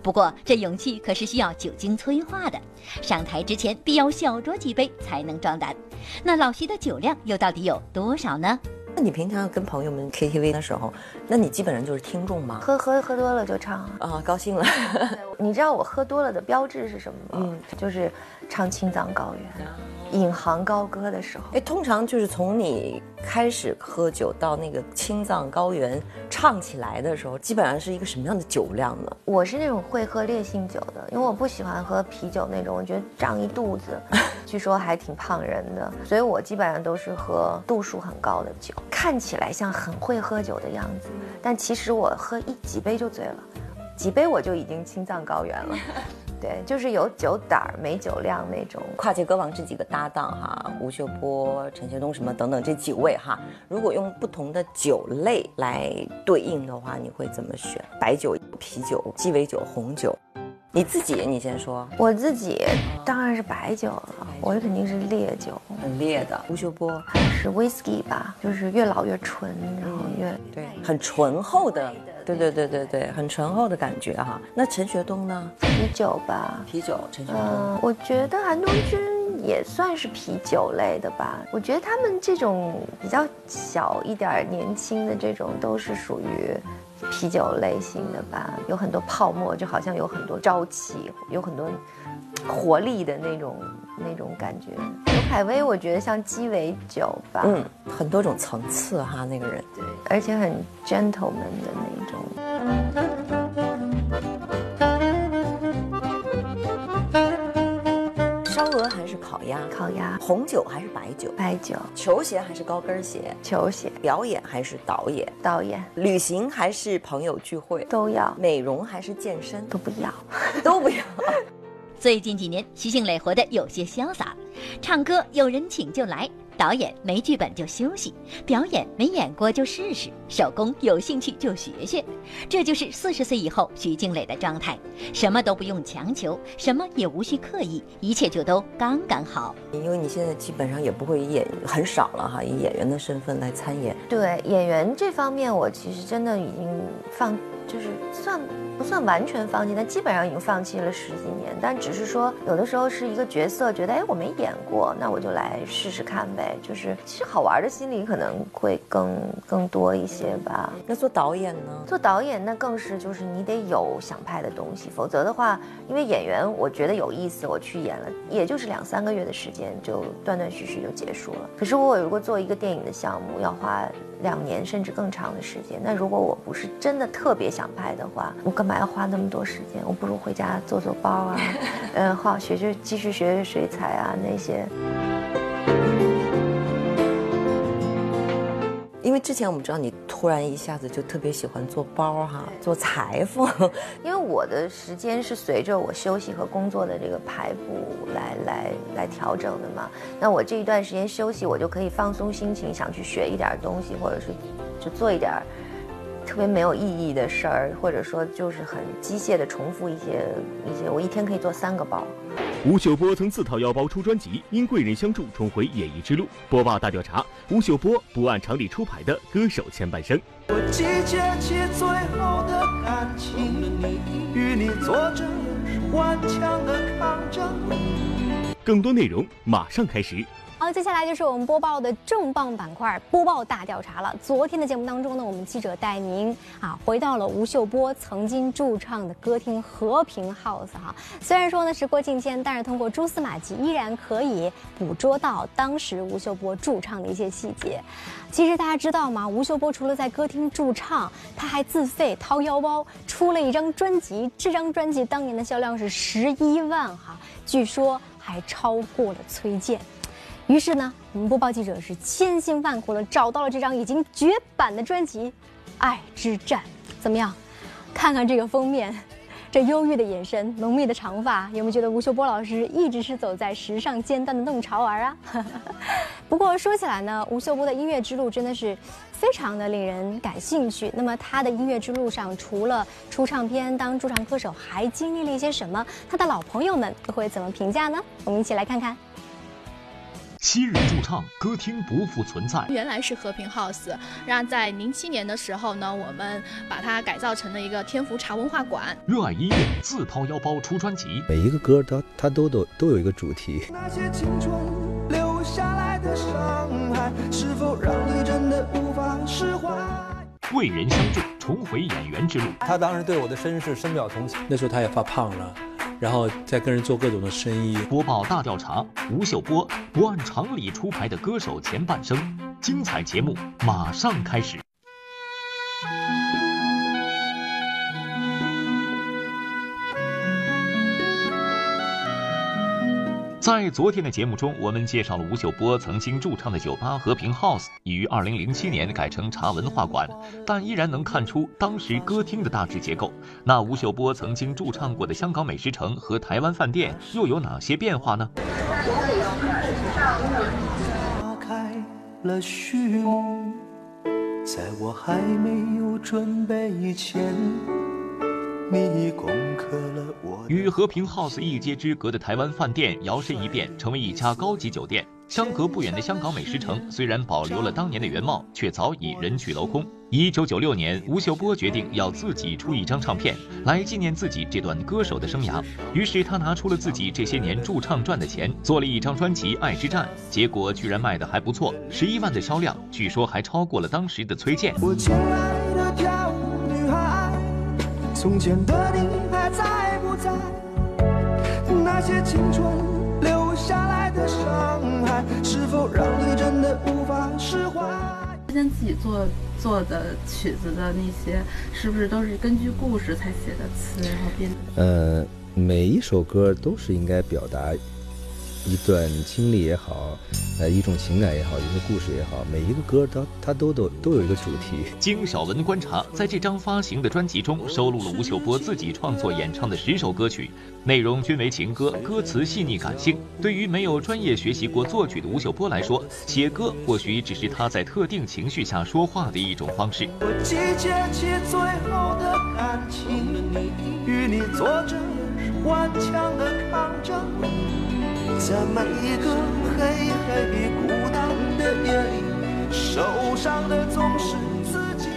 不过，这勇气可是需要酒精催化的，上台之前必要小酌几杯才能壮胆。那老徐的酒量又到底有多少呢？那你平常跟朋友们 KTV 的时候，那你基本上就是听众吗？喝喝喝多了就唱啊，高兴了。你知道我喝多了的标志是什么吗？嗯，就是唱《青藏高原》。引吭高歌的时候。哎，通常就是从你开始喝酒到那个青藏高原唱起来的时候，基本上是一个什么样的酒量呢？我是那种会喝烈性酒的，因为我不喜欢喝啤酒那种，我觉得胀一肚子，*laughs* 据说还挺胖人的，所以我基本上都是喝度数很高的酒，看起来像很会喝酒的样子，但其实我喝一几杯就醉了，几杯我就已经青藏高原了。对，就是有酒胆儿没酒量那种。跨界歌王这几个搭档哈，吴秀波、陈学冬什么等等这几位哈，如果用不同的酒类来对应的话，你会怎么选？白酒、啤酒、鸡尾酒、红酒？你自己，你先说。我自己当然是白酒了，我肯定是烈酒，很烈的。吴秀波还是 whisky 吧，就是越老越纯，然后越对，很醇厚的。对对对对对，很醇厚的感觉哈。那陈学冬呢？啤酒吧，啤酒。陈学冬，嗯，我觉得韩东君也算是啤酒类的吧。我觉得他们这种比较小一点、年轻的这种，都是属于啤酒类型的吧。有很多泡沫，就好像有很多朝气，有很多活力的那种那种感觉。刘恺威，我觉得像鸡尾酒吧，嗯，很多种层次哈，那个人，对，而且很 gentleman 的那种。烧鹅还是烤鸭？烤鸭。红酒还是白酒？白酒。球鞋还是高跟鞋？球鞋。表演还是导演？导演。旅行还是朋友聚会？都要。美容还是健身？都不要，都不要。*laughs* 最近几年，徐静蕾活得有些潇洒，唱歌有人请就来，导演没剧本就休息，表演没演过就试试，手工有兴趣就学学，这就是四十岁以后徐静蕾的状态，什么都不用强求，什么也无需刻意，一切就都刚刚好。因为你现在基本上也不会以演很少了哈，以演员的身份来参演。对演员这方面，我其实真的已经放，就是算。不算完全放弃，但基本上已经放弃了十几年。但只是说，有的时候是一个角色，觉得哎我没演过，那我就来试试看呗。就是其实好玩的心理可能会更更多一些吧。那做导演呢？做导演那更是就是你得有想拍的东西，否则的话，因为演员我觉得有意思，我去演了，也就是两三个月的时间就断断续续就结束了。可是我如果做一个电影的项目，要花。两年甚至更长的时间。那如果我不是真的特别想拍的话，我干嘛要花那么多时间？我不如回家做做包啊，嗯，*laughs* 好学学，继续学学水彩啊那些。因为之前我们知道你突然一下子就特别喜欢做包哈，做裁缝。*laughs* 因为我的时间是随着我休息和工作的这个排布来来来调整的嘛。那我这一段时间休息，我就可以放松心情，想去学一点东西，或者是就做一点特别没有意义的事儿，或者说就是很机械的重复一些一些。我一天可以做三个包。吴秀波曾自掏腰包出专辑，因贵人相助重回演艺之路。播报大调查：吴秀波不按常理出牌的歌手前半生。我集结起最后的感情，与你作证，顽强的抗争。更多内容马上开始。接下来就是我们播报的重磅板块——播报大调查了。昨天的节目当中呢，我们记者带您啊回到了吴秀波曾经驻唱的歌厅和平 House 哈。虽然说呢时过境迁，但是通过蛛丝马迹，依然可以捕捉到当时吴秀波驻唱的一些细节。其实大家知道吗？吴秀波除了在歌厅驻唱，他还自费掏腰包出了一张专辑。这张专辑当年的销量是十一万哈，据说还超过了崔健。于是呢，我们播报记者是千辛万苦了找到了这张已经绝版的专辑《爱之战》，怎么样？看看这个封面，这忧郁的眼神，浓密的长发，有没有觉得吴秀波老师一直是走在时尚尖端的弄潮儿啊？*laughs* 不过说起来呢，吴秀波的音乐之路真的是非常的令人感兴趣。那么他的音乐之路上，除了出唱片、当驻唱歌手，还经历了一些什么？他的老朋友们会怎么评价呢？我们一起来看看。昔日驻唱歌厅不复存在，原来是和平 house，让在零七年的时候呢，我们把它改造成了一个天福茶文化馆。热爱音乐，自掏腰包出专辑，每一个歌它它都都都有一个主题。那些青春留下来的伤害，是否让你真的无法释怀？贵人相助，重回演员之路。他当时对我的身世深表同情，那时候他也发胖了。然后再跟人做各种的生意。播报大调查，吴秀波不按常理出牌的歌手前半生，精彩节目马上开始。在昨天的节目中，我们介绍了吴秀波曾经驻唱的酒吧和平 House 已于2007年改成茶文化馆，但依然能看出当时歌厅的大致结构。那吴秀波曾经驻唱过的香港美食城和台湾饭店又有哪些变化呢？打开了序幕，在我还没有准备以前。与和平 House 一街之隔的台湾饭店摇身一变，成为一家高级酒店。相隔不远的香港美食城虽然保留了当年的原貌，却早已人去楼空。一九九六年，吴秀波决定要自己出一张唱片，来纪念自己这段歌手的生涯。于是他拿出了自己这些年驻唱赚的钱，做了一张专辑《爱之战》，结果居然卖得还不错，十一万的销量，据说还超过了当时的崔健。从前的你还在不在？那些青春留下来的伤害，是否让你真的无法释怀？之前自己做做的曲子的那些，是不是都是根据故事才写的词，然后编？呃，每一首歌都是应该表达。一段经历也好，呃，一种情感也好，一个故事也好，每一个歌它它都都都有一个主题。经小文观察，在这张发行的专辑中，收录了吴秀波自己创作演唱的十首歌曲，内容均为情歌，歌词细腻感性。对于没有专业学习过作曲的吴秀波来说，写歌或许只是他在特定情绪下说话的一种方式。我集结起最后的感情，与你做着顽强的抗争。在每一个黑黑孤单的夜里，受伤的总是自己。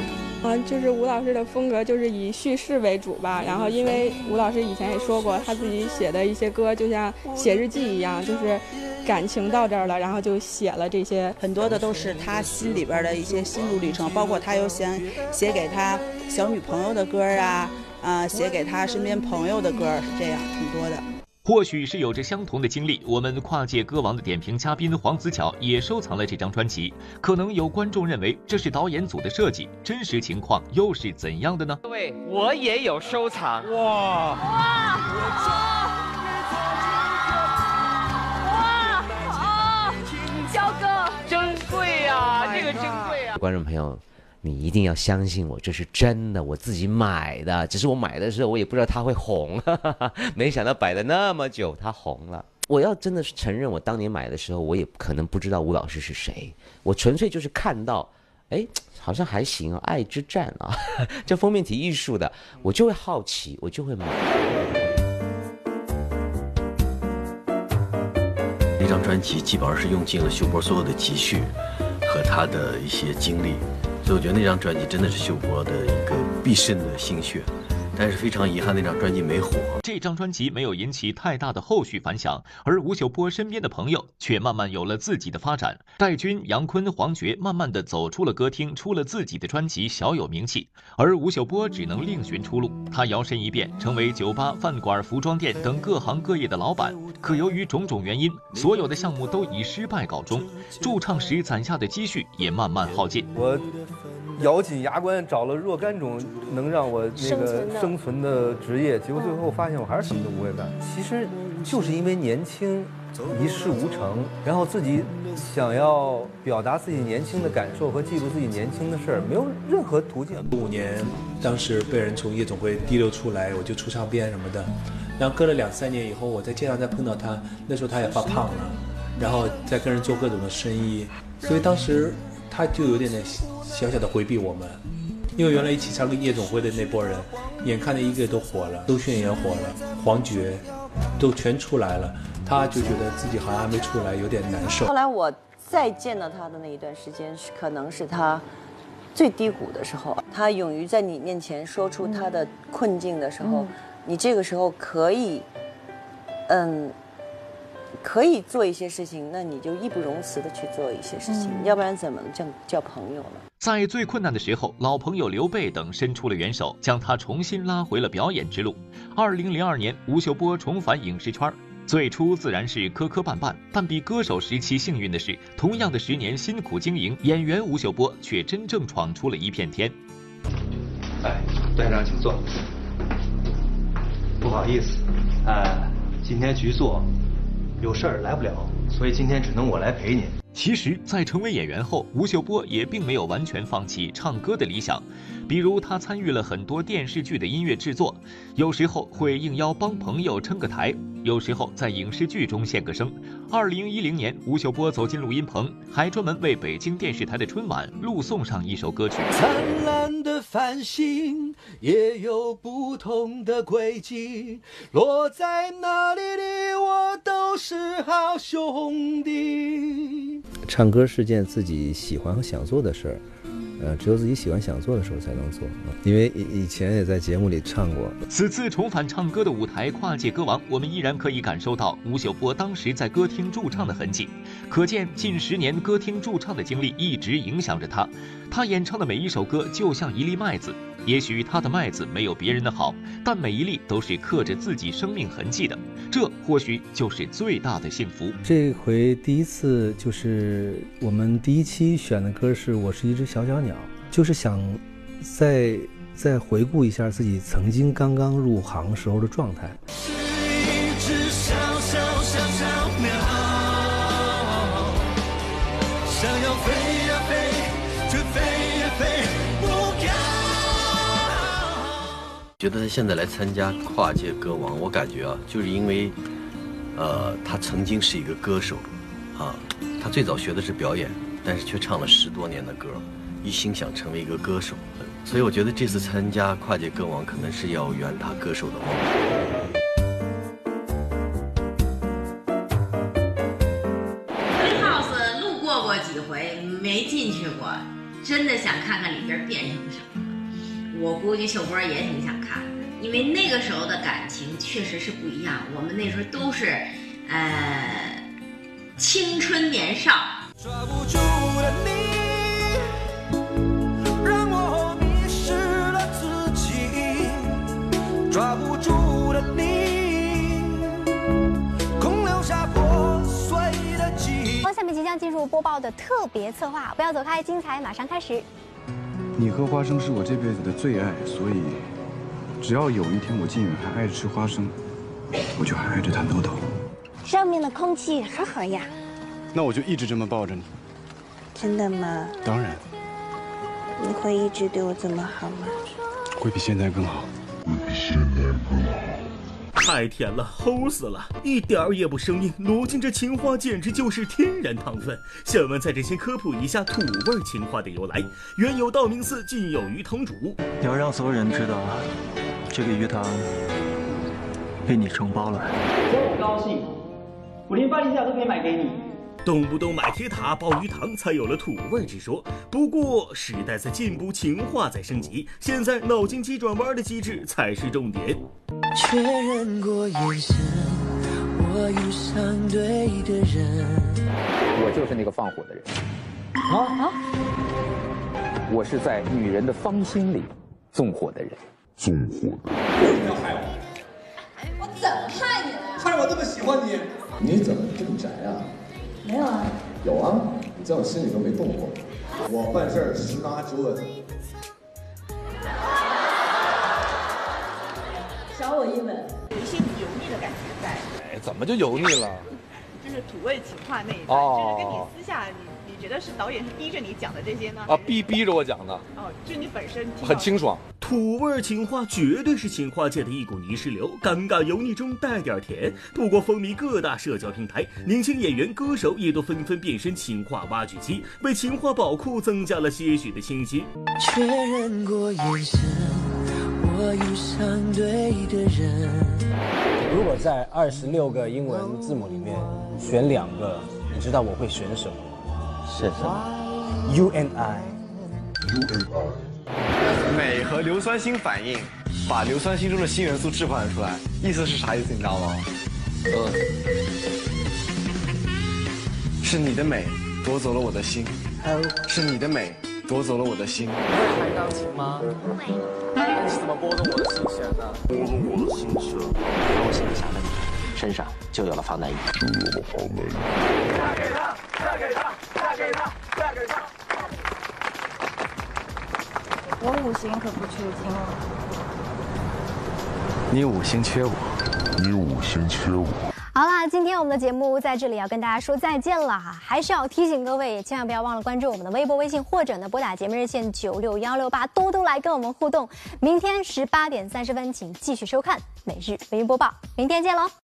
嗯，就是吴老师的风格就是以叙事为主吧。然后，因为吴老师以前也说过，他自己写的一些歌就像写日记一样，就是感情到这儿了，然后就写了这些。很多的都是他心里边的一些心路历程，包括他又想写给他小女朋友的歌啊，啊，写给他身边朋友的歌是这样，挺多的。或许是有着相同的经历，我们跨界歌王的点评嘉宾黄子巧也收藏了这张专辑。可能有观众认为这是导演组的设计，真实情况又是怎样的呢？各位，我也有收藏。哇哇哇啊！焦哥，珍贵呀，这个珍贵啊！观众朋友。你一定要相信我，这是真的，我自己买的。只是我买的时候，我也不知道它会红，*laughs* 没想到摆了那么久，它红了。我要真的是承认，我当年买的时候，我也可能不知道吴老师是谁，我纯粹就是看到，哎，好像还行，《爱之战》啊，*laughs* 这封面体艺术的，我就会好奇，我就会买。那张专辑基本上是用尽了秀波所有的积蓄和他的一些经历。所以我觉得那张专辑真的是秀波的一个毕生的心血。但是非常遗憾，那张专辑没火。这张专辑没有引起太大的后续反响，而吴秀波身边的朋友却慢慢有了自己的发展。戴军、杨坤、黄觉慢慢的走出了歌厅，出了自己的专辑，小有名气。而吴秀波只能另寻出路，他摇身一变成为酒吧、饭馆、服装店等各行各业的老板。可由于种种原因，所有的项目都以失败告终，驻唱时攒下的积蓄也慢慢耗尽。我咬紧牙关找了若干种能让我那个。生存的职业，结果最后发现我还是什么都不会干。其实就是因为年轻，一事无成，然后自己想要表达自己年轻的感受和记录自己年轻的事儿，没有任何途径。五年，当时被人从夜总会提溜出来，我就出唱片什么的。然后隔了两三年以后，我在街上再碰到他，那时候他也发胖了，然后再跟人做各种的生意，所以当时他就有点点小小的回避我们。因为原来一起唱个夜总会的那波人，眼看着一个都火了，周迅也火了，黄觉，都全出来了，他就觉得自己好像还没出来，有点难受。后来我再见到他的那一段时间，是可能是他最低谷的时候，他勇于在你面前说出他的困境的时候，你这个时候可以，嗯，可以做一些事情，那你就义不容辞的去做一些事情，要不然怎么叫叫朋友呢？在最困难的时候，老朋友刘备等伸出了援手，将他重新拉回了表演之路。二零零二年，吴秀波重返影视圈，最初自然是磕磕绊绊，但比歌手时期幸运的是，同样的十年辛苦经营，演员吴秀波却真正闯出了一片天。哎，段长，请坐。不好意思，哎，今天局座有事儿来不了，所以今天只能我来陪你。其实，在成为演员后，吴秀波也并没有完全放弃唱歌的理想。比如，他参与了很多电视剧的音乐制作，有时候会应邀帮朋友撑个台，有时候在影视剧中献个声。二零一零年，吴秀波走进录音棚，还专门为北京电视台的春晚录送上一首歌曲。灿烂的繁星也有不同的轨迹，落在哪里的我都是好兄弟。唱歌是件自己喜欢和想做的事儿，呃，只有自己喜欢想做的时候才能做。因为以以前也在节目里唱过。此次重返唱歌的舞台，跨界歌王，我们依然可以感受到吴秀波当时在歌厅驻唱的痕迹，可见近十年歌厅驻唱的经历一直影响着他。他演唱的每一首歌就像一粒麦子，也许他的麦子没有别人的好，但每一粒都是刻着自己生命痕迹的，这或许就是最大的幸福。这回第一次就是我们第一期选的歌是《我是一只小小鸟》，就是想再再回顾一下自己曾经刚刚入行时候的状态。觉得他现在来参加跨界歌王，我感觉啊，就是因为，呃，他曾经是一个歌手，啊，他最早学的是表演，但是却唱了十多年的歌，一心想成为一个歌手，所以我觉得这次参加跨界歌王，可能是要圆他歌手的梦。House 路过过几回，没进去过，真的想看看里边变成什么。我估计秀波也挺想看的，因为那个时候的感情确实是不一样。我们那时候都是，呃，青春年少。抓不住的你，让我迷失了自己。抓不住的你，空留下破碎的记忆。好，下面即将进入播报的特别策划，不要走开，精彩马上开始。你和花生是我这辈子的最爱，所以只要有一天我靳远还爱着吃花生，我就还爱着他豆豆。上面的空气好好呀，那我就一直这么抱着你。真的吗？当然你会一直对我这么好吗？会比现在更好。会比现在更好。太甜了，齁死了，一点儿也不生硬。罗晋这情话简直就是天然糖分。下文在这先科普一下土味情话的由来。原有道明寺近有鱼塘主，你要让所有人知道，这个鱼塘被你承包了。我很高兴，我连巴黎塔都可以买给你。动不动买铁塔鲍鱼塘，才有了土味之说。不过时代在进步，情话在升级，现在脑筋急转弯的机制才是重点。确认过眼神，我遇上对的人。我就是那个放火的人。啊啊！我是在女人的芳心里纵火的人。纵火的人。不要害我！我怎么害你了呀？害我这么喜欢你？你怎么这么宅啊？没有啊。有啊，你在我心里都没动过。我办事儿十拿九稳。少我一吻。有一些油腻的感觉在。哎，怎么就油腻了？就是土味情话那一段，哦就是跟你私下你你觉得是导演是逼着你讲的这些呢？啊，逼逼着我讲的。哦，就你本身很清爽。土味情话绝对是情话界的一股泥石流，尴尬油腻中带点甜。不过风靡各大社交平台，年轻演员、歌手也都纷纷变身情话挖掘机，为情话宝库增加了些许的清新。确认过眼神，我遇上对的人。如果在二十六个英文字母里面选两个，你知道我会选什么？是什么？U and I。U and I。镁和硫酸锌反应，把硫酸锌中的锌元素置换出来，意思是啥意思？你知道吗？呃，是你的美夺走了我的心，是你的美夺走了我的心。你会弹钢琴吗？会。那你是怎么拨动我的心弦呢？拨动我的心弦。当我心里想着你，身上就有了防弹衣。就有了防弹衣。嫁给他，嫁给他，嫁给他，嫁给他。我五行可不缺金了。你五行缺我，你五行缺我。好啦，今天我们的节目在这里要跟大家说再见了哈，还是要提醒各位，千万不要忘了关注我们的微博、微信，或者呢拨打节目热线九六幺六八，多多来跟我们互动。明天十八点三十分，请继续收看每日微播报，明天见喽。